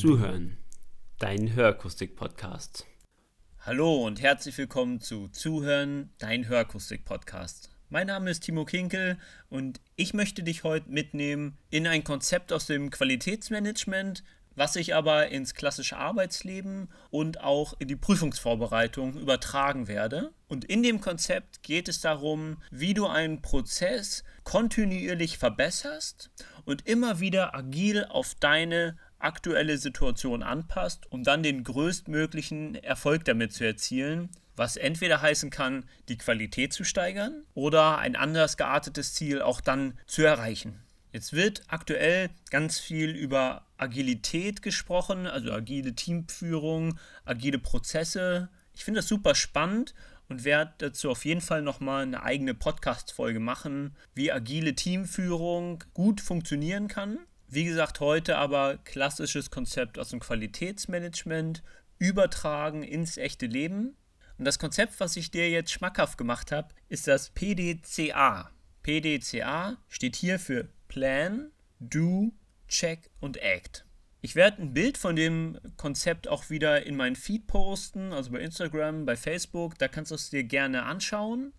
Zuhören, dein Hörakustik-Podcast. Hallo und herzlich willkommen zu Zuhören, dein Hörakustik-Podcast. Mein Name ist Timo Kinkel und ich möchte dich heute mitnehmen in ein Konzept aus dem Qualitätsmanagement, was ich aber ins klassische Arbeitsleben und auch in die Prüfungsvorbereitung übertragen werde. Und in dem Konzept geht es darum, wie du einen Prozess kontinuierlich verbesserst und immer wieder agil auf deine aktuelle Situation anpasst, um dann den größtmöglichen Erfolg damit zu erzielen, was entweder heißen kann, die Qualität zu steigern oder ein anders geartetes Ziel auch dann zu erreichen. Jetzt wird aktuell ganz viel über Agilität gesprochen, also agile Teamführung, agile Prozesse. Ich finde das super spannend und werde dazu auf jeden Fall nochmal eine eigene Podcast-Folge machen, wie agile Teamführung gut funktionieren kann. Wie gesagt, heute aber klassisches Konzept aus dem Qualitätsmanagement übertragen ins echte Leben. Und das Konzept, was ich dir jetzt schmackhaft gemacht habe, ist das PDCA. PDCA steht hier für Plan, Do, Check und Act. Ich werde ein Bild von dem Konzept auch wieder in meinen Feed posten, also bei Instagram, bei Facebook. Da kannst du es dir gerne anschauen.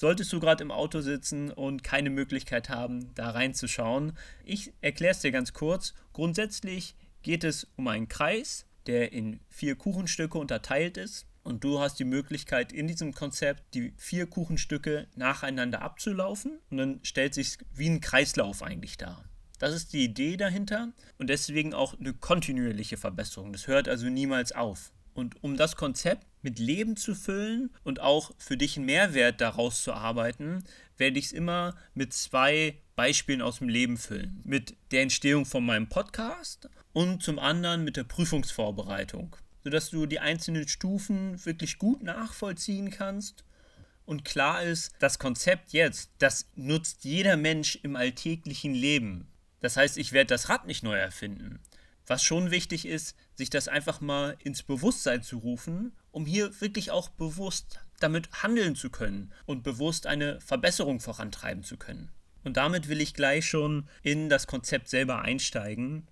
Solltest du gerade im Auto sitzen und keine Möglichkeit haben, da reinzuschauen. Ich erkläre es dir ganz kurz. Grundsätzlich geht es um einen Kreis, der in vier Kuchenstücke unterteilt ist. Und du hast die Möglichkeit, in diesem Konzept die vier Kuchenstücke nacheinander abzulaufen. Und dann stellt sich wie ein Kreislauf eigentlich dar. Das ist die Idee dahinter und deswegen auch eine kontinuierliche Verbesserung. Das hört also niemals auf. Und um das Konzept mit Leben zu füllen und auch für dich einen Mehrwert daraus zu arbeiten, werde ich es immer mit zwei Beispielen aus dem Leben füllen. Mit der Entstehung von meinem Podcast und zum anderen mit der Prüfungsvorbereitung, sodass du die einzelnen Stufen wirklich gut nachvollziehen kannst und klar ist, das Konzept jetzt, das nutzt jeder Mensch im alltäglichen Leben. Das heißt, ich werde das Rad nicht neu erfinden. Was schon wichtig ist, sich das einfach mal ins Bewusstsein zu rufen, um hier wirklich auch bewusst damit handeln zu können und bewusst eine Verbesserung vorantreiben zu können. Und damit will ich gleich schon in das Konzept selber einsteigen.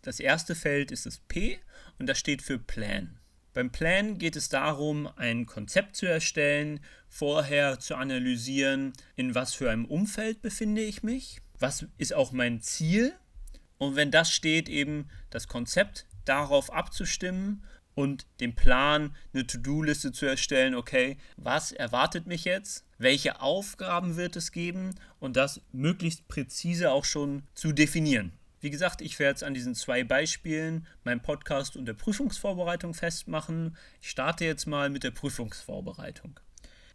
Das erste Feld ist das P und das steht für Plan. Beim Plan geht es darum, ein Konzept zu erstellen, vorher zu analysieren, in was für einem Umfeld befinde ich mich, was ist auch mein Ziel und wenn das steht, eben das Konzept darauf abzustimmen und den Plan, eine To-Do-Liste zu erstellen, okay, was erwartet mich jetzt, welche Aufgaben wird es geben und das möglichst präzise auch schon zu definieren. Wie gesagt, ich werde es an diesen zwei Beispielen, meinem Podcast und der Prüfungsvorbereitung festmachen. Ich starte jetzt mal mit der Prüfungsvorbereitung.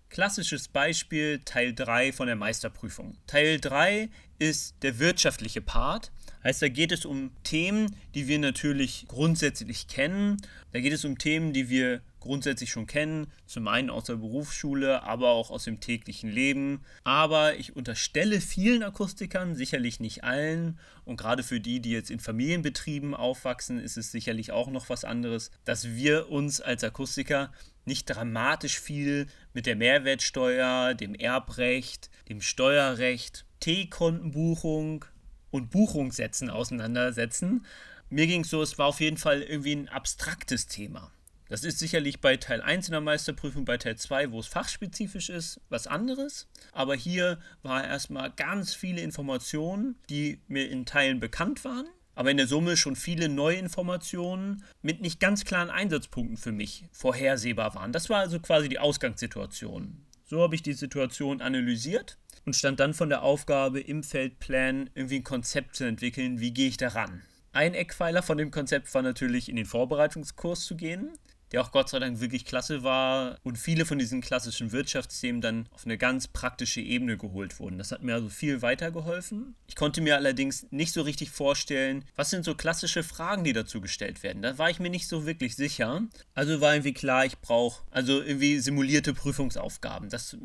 Klassisches Beispiel Teil 3 von der Meisterprüfung. Teil 3 ist der wirtschaftliche Part. Heißt, da geht es um Themen, die wir natürlich grundsätzlich kennen. Da geht es um Themen, die wir grundsätzlich schon kennen, zum einen aus der Berufsschule, aber auch aus dem täglichen Leben. Aber ich unterstelle vielen Akustikern, sicherlich nicht allen, und gerade für die, die jetzt in Familienbetrieben aufwachsen, ist es sicherlich auch noch was anderes, dass wir uns als Akustiker nicht dramatisch viel mit der Mehrwertsteuer, dem Erbrecht, dem Steuerrecht, T-Kontenbuchung und Buchungssätzen auseinandersetzen. Mir ging es so, es war auf jeden Fall irgendwie ein abstraktes Thema. Das ist sicherlich bei Teil 1 in der Meisterprüfung, bei Teil 2, wo es fachspezifisch ist, was anderes. Aber hier war erstmal ganz viele Informationen, die mir in Teilen bekannt waren, aber in der Summe schon viele neue Informationen mit nicht ganz klaren Einsatzpunkten für mich vorhersehbar waren. Das war also quasi die Ausgangssituation. So habe ich die Situation analysiert und stand dann von der Aufgabe, im Feldplan irgendwie ein Konzept zu entwickeln, wie gehe ich daran. Ein Eckpfeiler von dem Konzept war natürlich, in den Vorbereitungskurs zu gehen der auch Gott sei Dank wirklich klasse war und viele von diesen klassischen Wirtschaftsthemen dann auf eine ganz praktische Ebene geholt wurden. Das hat mir also viel weitergeholfen. Ich konnte mir allerdings nicht so richtig vorstellen, was sind so klassische Fragen, die dazu gestellt werden. Da war ich mir nicht so wirklich sicher. Also war irgendwie klar, ich brauche also irgendwie simulierte Prüfungsaufgaben. Das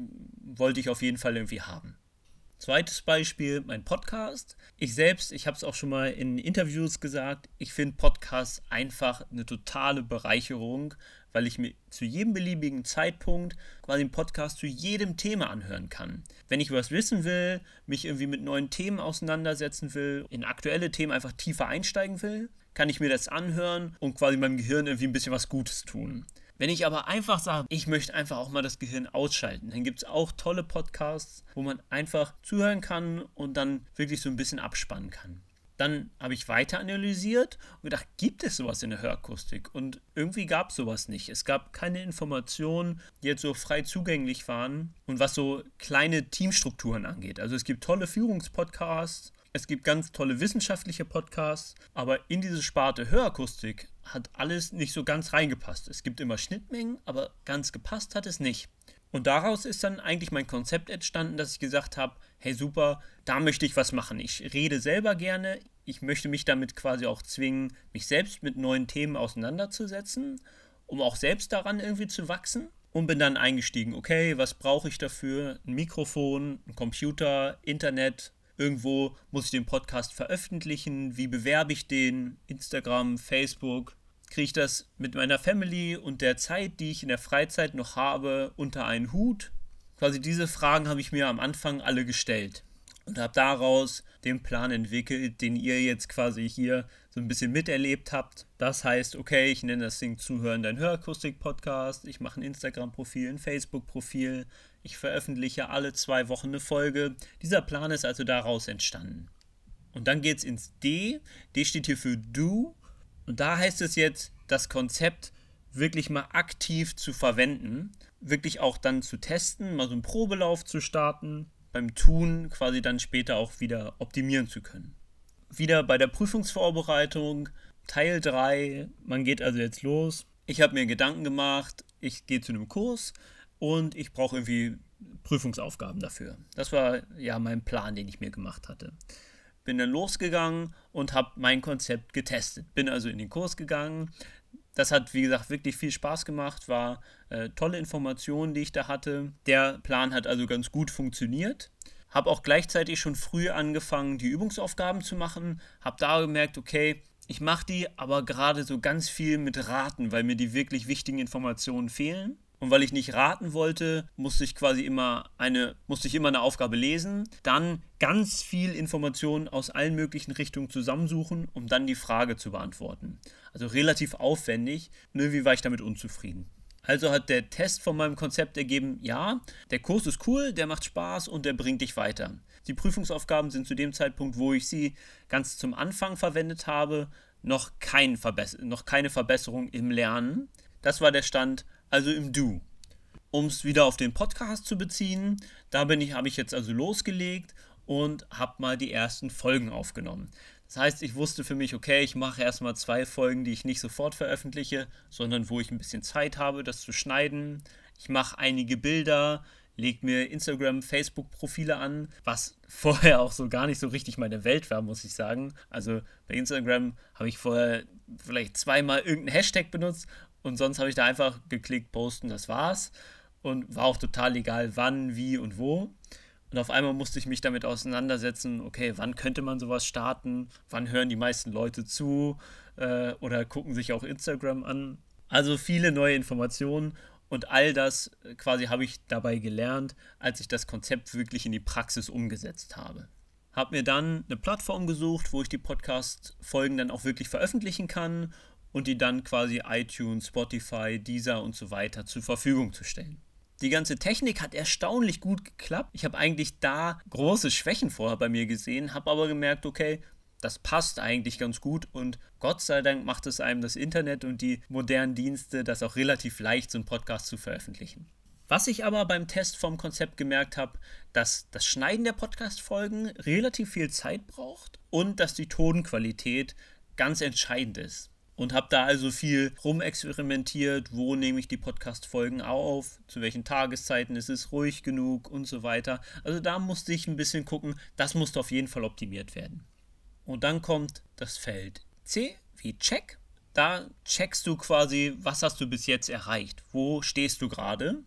wollte ich auf jeden Fall irgendwie haben. Zweites Beispiel, mein Podcast. Ich selbst, ich habe es auch schon mal in Interviews gesagt, ich finde Podcasts einfach eine totale Bereicherung, weil ich mir zu jedem beliebigen Zeitpunkt quasi einen Podcast zu jedem Thema anhören kann. Wenn ich was wissen will, mich irgendwie mit neuen Themen auseinandersetzen will, in aktuelle Themen einfach tiefer einsteigen will, kann ich mir das anhören und quasi meinem Gehirn irgendwie ein bisschen was Gutes tun. Wenn ich aber einfach sage, ich möchte einfach auch mal das Gehirn ausschalten, dann gibt es auch tolle Podcasts, wo man einfach zuhören kann und dann wirklich so ein bisschen abspannen kann. Dann habe ich weiter analysiert und gedacht, gibt es sowas in der Hörakustik? Und irgendwie gab es sowas nicht. Es gab keine Informationen, die jetzt so frei zugänglich waren und was so kleine Teamstrukturen angeht. Also es gibt tolle Führungspodcasts, es gibt ganz tolle wissenschaftliche Podcasts, aber in diese Sparte Hörakustik hat alles nicht so ganz reingepasst. Es gibt immer Schnittmengen, aber ganz gepasst hat es nicht. Und daraus ist dann eigentlich mein Konzept entstanden, dass ich gesagt habe, hey super, da möchte ich was machen. Ich rede selber gerne, ich möchte mich damit quasi auch zwingen, mich selbst mit neuen Themen auseinanderzusetzen, um auch selbst daran irgendwie zu wachsen. Und bin dann eingestiegen, okay, was brauche ich dafür? Ein Mikrofon, ein Computer, Internet, Irgendwo muss ich den Podcast veröffentlichen. Wie bewerbe ich den? Instagram, Facebook. Kriege ich das mit meiner Family und der Zeit, die ich in der Freizeit noch habe, unter einen Hut? Quasi diese Fragen habe ich mir am Anfang alle gestellt und habe daraus den Plan entwickelt, den ihr jetzt quasi hier so ein bisschen miterlebt habt. Das heißt, okay, ich nenne das Ding Zuhören dein Hörakustik-Podcast, ich mache ein Instagram-Profil, ein Facebook-Profil, ich veröffentliche alle zwei Wochen eine Folge. Dieser Plan ist also daraus entstanden. Und dann geht es ins D. D steht hier für Do. Und da heißt es jetzt, das Konzept wirklich mal aktiv zu verwenden. Wirklich auch dann zu testen, mal so einen Probelauf zu starten. Beim Tun quasi dann später auch wieder optimieren zu können. Wieder bei der Prüfungsvorbereitung, Teil 3. Man geht also jetzt los. Ich habe mir Gedanken gemacht, ich gehe zu einem Kurs, und ich brauche irgendwie Prüfungsaufgaben dafür. Das war ja mein Plan, den ich mir gemacht hatte. Bin dann losgegangen und habe mein Konzept getestet. Bin also in den Kurs gegangen. Das hat, wie gesagt, wirklich viel Spaß gemacht, war äh, tolle Informationen, die ich da hatte. Der Plan hat also ganz gut funktioniert. Habe auch gleichzeitig schon früh angefangen, die Übungsaufgaben zu machen. Habe da gemerkt, okay, ich mache die, aber gerade so ganz viel mit Raten, weil mir die wirklich wichtigen Informationen fehlen. Und weil ich nicht raten wollte, musste ich quasi immer eine, musste ich immer eine Aufgabe lesen, dann ganz viel Informationen aus allen möglichen Richtungen zusammensuchen, um dann die Frage zu beantworten. Also relativ aufwendig. Und irgendwie war ich damit unzufrieden. Also hat der Test von meinem Konzept ergeben, ja, der Kurs ist cool, der macht Spaß und der bringt dich weiter. Die Prüfungsaufgaben sind zu dem Zeitpunkt, wo ich sie ganz zum Anfang verwendet habe, noch, kein noch keine Verbesserung im Lernen. Das war der Stand also im Du. Um es wieder auf den Podcast zu beziehen, da bin ich, habe ich jetzt also losgelegt und habe mal die ersten Folgen aufgenommen. Das heißt, ich wusste für mich, okay, ich mache erstmal zwei Folgen, die ich nicht sofort veröffentliche, sondern wo ich ein bisschen Zeit habe, das zu schneiden. Ich mache einige Bilder, lege mir Instagram, Facebook-Profile an, was vorher auch so gar nicht so richtig meine Welt war, muss ich sagen. Also bei Instagram habe ich vorher vielleicht zweimal irgendeinen Hashtag benutzt und sonst habe ich da einfach geklickt, posten, das war's. Und war auch total egal, wann, wie und wo. Und auf einmal musste ich mich damit auseinandersetzen, okay, wann könnte man sowas starten? Wann hören die meisten Leute zu? Äh, oder gucken sich auch Instagram an? Also viele neue Informationen und all das äh, quasi habe ich dabei gelernt, als ich das Konzept wirklich in die Praxis umgesetzt habe. Habe mir dann eine Plattform gesucht, wo ich die Podcast-Folgen dann auch wirklich veröffentlichen kann und die dann quasi iTunes, Spotify, Deezer und so weiter zur Verfügung zu stellen. Die ganze Technik hat erstaunlich gut geklappt. Ich habe eigentlich da große Schwächen vorher bei mir gesehen, habe aber gemerkt, okay, das passt eigentlich ganz gut und Gott sei Dank macht es einem das Internet und die modernen Dienste das auch relativ leicht, so einen Podcast zu veröffentlichen. Was ich aber beim Test vom Konzept gemerkt habe, dass das Schneiden der Podcast-Folgen relativ viel Zeit braucht und dass die Tonqualität ganz entscheidend ist und habe da also viel rumexperimentiert, wo nehme ich die Podcast-Folgen auf, zu welchen Tageszeiten ist es ruhig genug und so weiter. Also da musste ich ein bisschen gucken, das musste auf jeden Fall optimiert werden. Und dann kommt das Feld C wie Check. Da checkst du quasi, was hast du bis jetzt erreicht, wo stehst du gerade.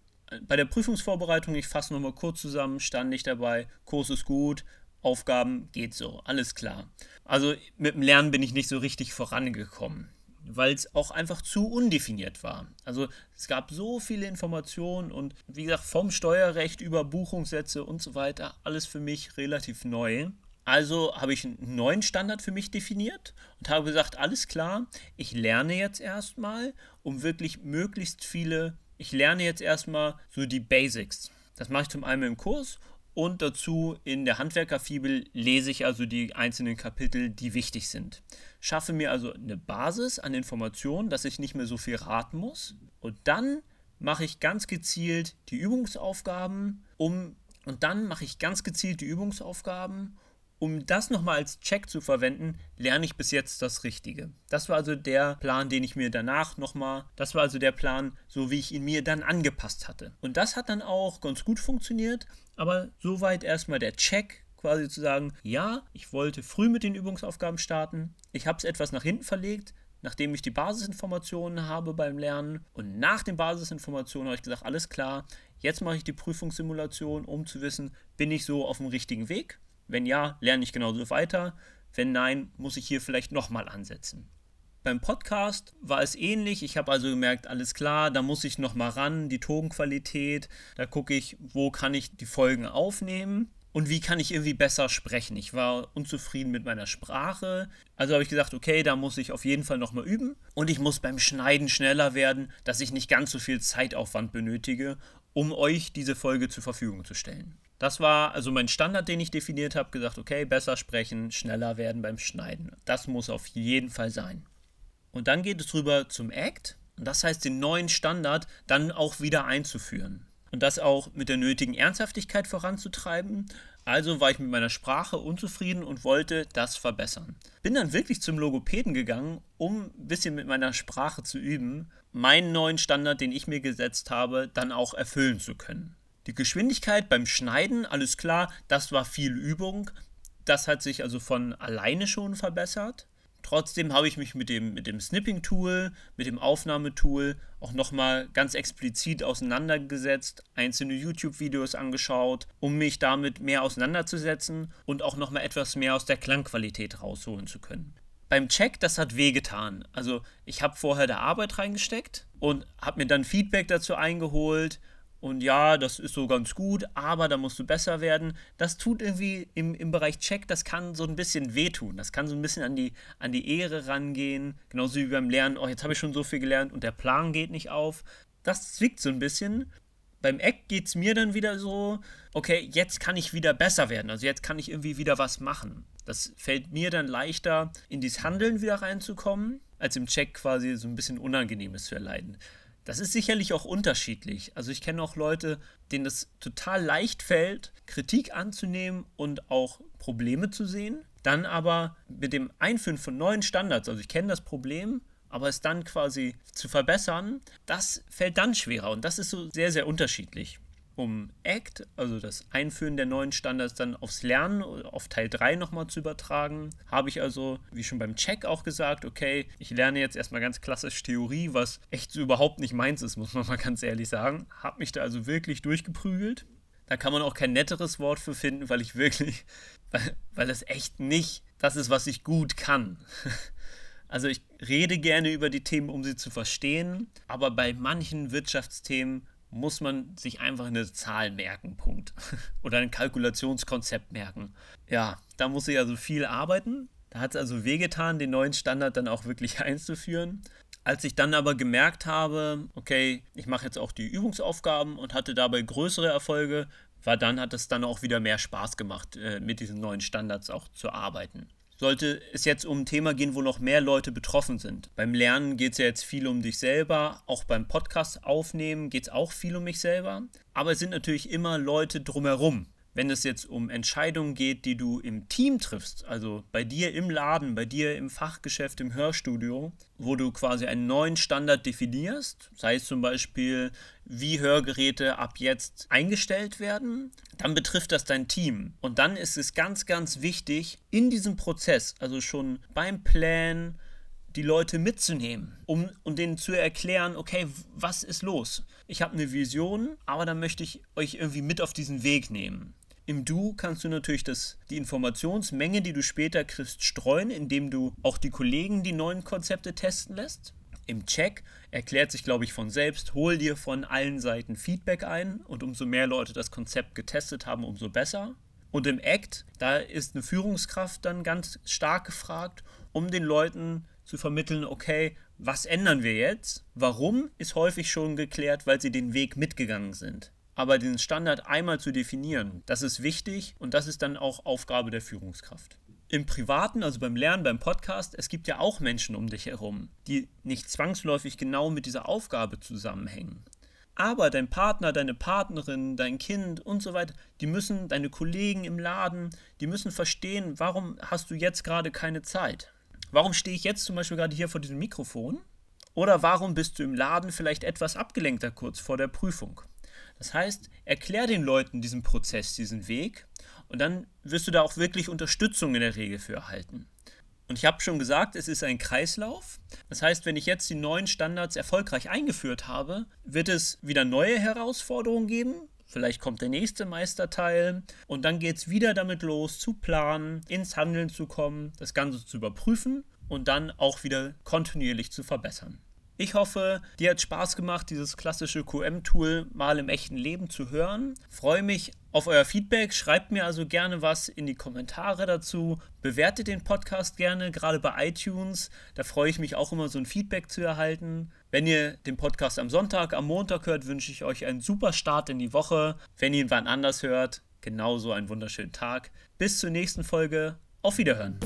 Bei der Prüfungsvorbereitung, ich fasse nochmal kurz zusammen, stand ich dabei, Kurs ist gut, Aufgaben geht so, alles klar. Also mit dem Lernen bin ich nicht so richtig vorangekommen weil es auch einfach zu undefiniert war. Also es gab so viele Informationen und wie gesagt, vom Steuerrecht über Buchungssätze und so weiter, alles für mich relativ neu. Also habe ich einen neuen Standard für mich definiert und habe gesagt, alles klar, ich lerne jetzt erstmal, um wirklich möglichst viele, ich lerne jetzt erstmal so die Basics. Das mache ich zum einen im Kurs und dazu in der Handwerkerfibel lese ich also die einzelnen Kapitel, die wichtig sind. Schaffe mir also eine Basis an Informationen, dass ich nicht mehr so viel raten muss. Und dann mache ich ganz gezielt die Übungsaufgaben, um und dann mache ich ganz gezielt die Übungsaufgaben, um das nochmal als Check zu verwenden, lerne ich bis jetzt das Richtige. Das war also der Plan, den ich mir danach nochmal, das war also der Plan, so wie ich ihn mir dann angepasst hatte. Und das hat dann auch ganz gut funktioniert, aber soweit erstmal der Check, quasi zu sagen, ja, ich wollte früh mit den Übungsaufgaben starten, ich habe es etwas nach hinten verlegt, nachdem ich die Basisinformationen habe beim Lernen und nach den Basisinformationen habe ich gesagt, alles klar, jetzt mache ich die Prüfungssimulation, um zu wissen, bin ich so auf dem richtigen Weg wenn ja, lerne ich genauso weiter. Wenn nein, muss ich hier vielleicht nochmal ansetzen. Beim Podcast war es ähnlich. Ich habe also gemerkt, alles klar, da muss ich nochmal ran, die Tonqualität. Da gucke ich, wo kann ich die Folgen aufnehmen und wie kann ich irgendwie besser sprechen. Ich war unzufrieden mit meiner Sprache. Also habe ich gesagt, okay, da muss ich auf jeden Fall nochmal üben. Und ich muss beim Schneiden schneller werden, dass ich nicht ganz so viel Zeitaufwand benötige, um euch diese Folge zur Verfügung zu stellen. Das war also mein Standard, den ich definiert habe, gesagt, okay, besser sprechen, schneller werden beim Schneiden. Das muss auf jeden Fall sein. Und dann geht es rüber zum Act. Und das heißt, den neuen Standard dann auch wieder einzuführen. Und das auch mit der nötigen Ernsthaftigkeit voranzutreiben. Also war ich mit meiner Sprache unzufrieden und wollte das verbessern. Bin dann wirklich zum Logopäden gegangen, um ein bisschen mit meiner Sprache zu üben, meinen neuen Standard, den ich mir gesetzt habe, dann auch erfüllen zu können. Die Geschwindigkeit beim Schneiden, alles klar, das war viel Übung. Das hat sich also von alleine schon verbessert. Trotzdem habe ich mich mit dem, mit dem Snipping-Tool, mit dem Aufnahmetool auch nochmal ganz explizit auseinandergesetzt, einzelne YouTube-Videos angeschaut, um mich damit mehr auseinanderzusetzen und auch nochmal etwas mehr aus der Klangqualität rausholen zu können. Beim Check, das hat wehgetan. Also ich habe vorher da Arbeit reingesteckt und habe mir dann Feedback dazu eingeholt und ja, das ist so ganz gut, aber da musst du besser werden. Das tut irgendwie im, im Bereich Check, das kann so ein bisschen wehtun. Das kann so ein bisschen an die, an die Ehre rangehen. Genauso wie beim Lernen, oh, jetzt habe ich schon so viel gelernt und der Plan geht nicht auf. Das zwickt so ein bisschen. Beim Eck geht es mir dann wieder so, okay, jetzt kann ich wieder besser werden. Also jetzt kann ich irgendwie wieder was machen. Das fällt mir dann leichter, in dieses Handeln wieder reinzukommen, als im Check quasi so ein bisschen Unangenehmes zu erleiden. Das ist sicherlich auch unterschiedlich. Also ich kenne auch Leute, denen es total leicht fällt, Kritik anzunehmen und auch Probleme zu sehen. Dann aber mit dem Einführen von neuen Standards, also ich kenne das Problem, aber es dann quasi zu verbessern, das fällt dann schwerer und das ist so sehr, sehr unterschiedlich um ACT, also das Einführen der neuen Standards, dann aufs Lernen, auf Teil 3 nochmal zu übertragen, habe ich also, wie schon beim Check auch gesagt, okay, ich lerne jetzt erstmal ganz klassisch Theorie, was echt so überhaupt nicht meins ist, muss man mal ganz ehrlich sagen. Habe mich da also wirklich durchgeprügelt. Da kann man auch kein netteres Wort für finden, weil ich wirklich, weil, weil das echt nicht das ist, was ich gut kann. Also ich rede gerne über die Themen, um sie zu verstehen, aber bei manchen Wirtschaftsthemen muss man sich einfach eine Zahl merken, Punkt. Oder ein Kalkulationskonzept merken. Ja, da muss ich also viel arbeiten. Da hat es also wehgetan, den neuen Standard dann auch wirklich einzuführen. Als ich dann aber gemerkt habe, okay, ich mache jetzt auch die Übungsaufgaben und hatte dabei größere Erfolge, war dann, hat es dann auch wieder mehr Spaß gemacht, äh, mit diesen neuen Standards auch zu arbeiten sollte es jetzt um ein Thema gehen, wo noch mehr Leute betroffen sind. Beim Lernen geht es ja jetzt viel um dich selber, auch beim Podcast aufnehmen geht es auch viel um mich selber. Aber es sind natürlich immer Leute drumherum, wenn es jetzt um Entscheidungen geht, die du im Team triffst, also bei dir im Laden, bei dir im Fachgeschäft, im Hörstudio, wo du quasi einen neuen Standard definierst, sei es zum Beispiel, wie Hörgeräte ab jetzt eingestellt werden, dann betrifft das dein Team. Und dann ist es ganz, ganz wichtig, in diesem Prozess, also schon beim Plan, die Leute mitzunehmen, um, um denen zu erklären, okay, was ist los? Ich habe eine Vision, aber dann möchte ich euch irgendwie mit auf diesen Weg nehmen. Im Du kannst du natürlich das, die Informationsmenge, die du später kriegst, streuen, indem du auch die Kollegen die neuen Konzepte testen lässt. Im Check erklärt sich, glaube ich, von selbst, hol dir von allen Seiten Feedback ein und umso mehr Leute das Konzept getestet haben, umso besser. Und im ACT, da ist eine Führungskraft dann ganz stark gefragt, um den Leuten zu vermitteln, okay, was ändern wir jetzt? Warum ist häufig schon geklärt, weil sie den Weg mitgegangen sind. Aber den Standard einmal zu definieren, das ist wichtig und das ist dann auch Aufgabe der Führungskraft. Im Privaten, also beim Lernen, beim Podcast, es gibt ja auch Menschen um dich herum, die nicht zwangsläufig genau mit dieser Aufgabe zusammenhängen. Aber dein Partner, deine Partnerin, dein Kind und so weiter, die müssen, deine Kollegen im Laden, die müssen verstehen, warum hast du jetzt gerade keine Zeit? Warum stehe ich jetzt zum Beispiel gerade hier vor diesem Mikrofon? Oder warum bist du im Laden vielleicht etwas abgelenkter kurz vor der Prüfung? Das heißt, erklär den Leuten diesen Prozess, diesen Weg und dann wirst du da auch wirklich Unterstützung in der Regel für erhalten. Und ich habe schon gesagt, es ist ein Kreislauf. Das heißt, wenn ich jetzt die neuen Standards erfolgreich eingeführt habe, wird es wieder neue Herausforderungen geben. Vielleicht kommt der nächste Meisterteil und dann geht es wieder damit los, zu planen, ins Handeln zu kommen, das Ganze zu überprüfen und dann auch wieder kontinuierlich zu verbessern. Ich hoffe, dir hat Spaß gemacht, dieses klassische QM-Tool mal im echten Leben zu hören. Freue mich auf euer Feedback. Schreibt mir also gerne was in die Kommentare dazu. Bewertet den Podcast gerne, gerade bei iTunes. Da freue ich mich auch immer, so ein Feedback zu erhalten. Wenn ihr den Podcast am Sonntag, am Montag hört, wünsche ich euch einen super Start in die Woche. Wenn ihr ihn wann anders hört, genauso einen wunderschönen Tag. Bis zur nächsten Folge. Auf Wiederhören.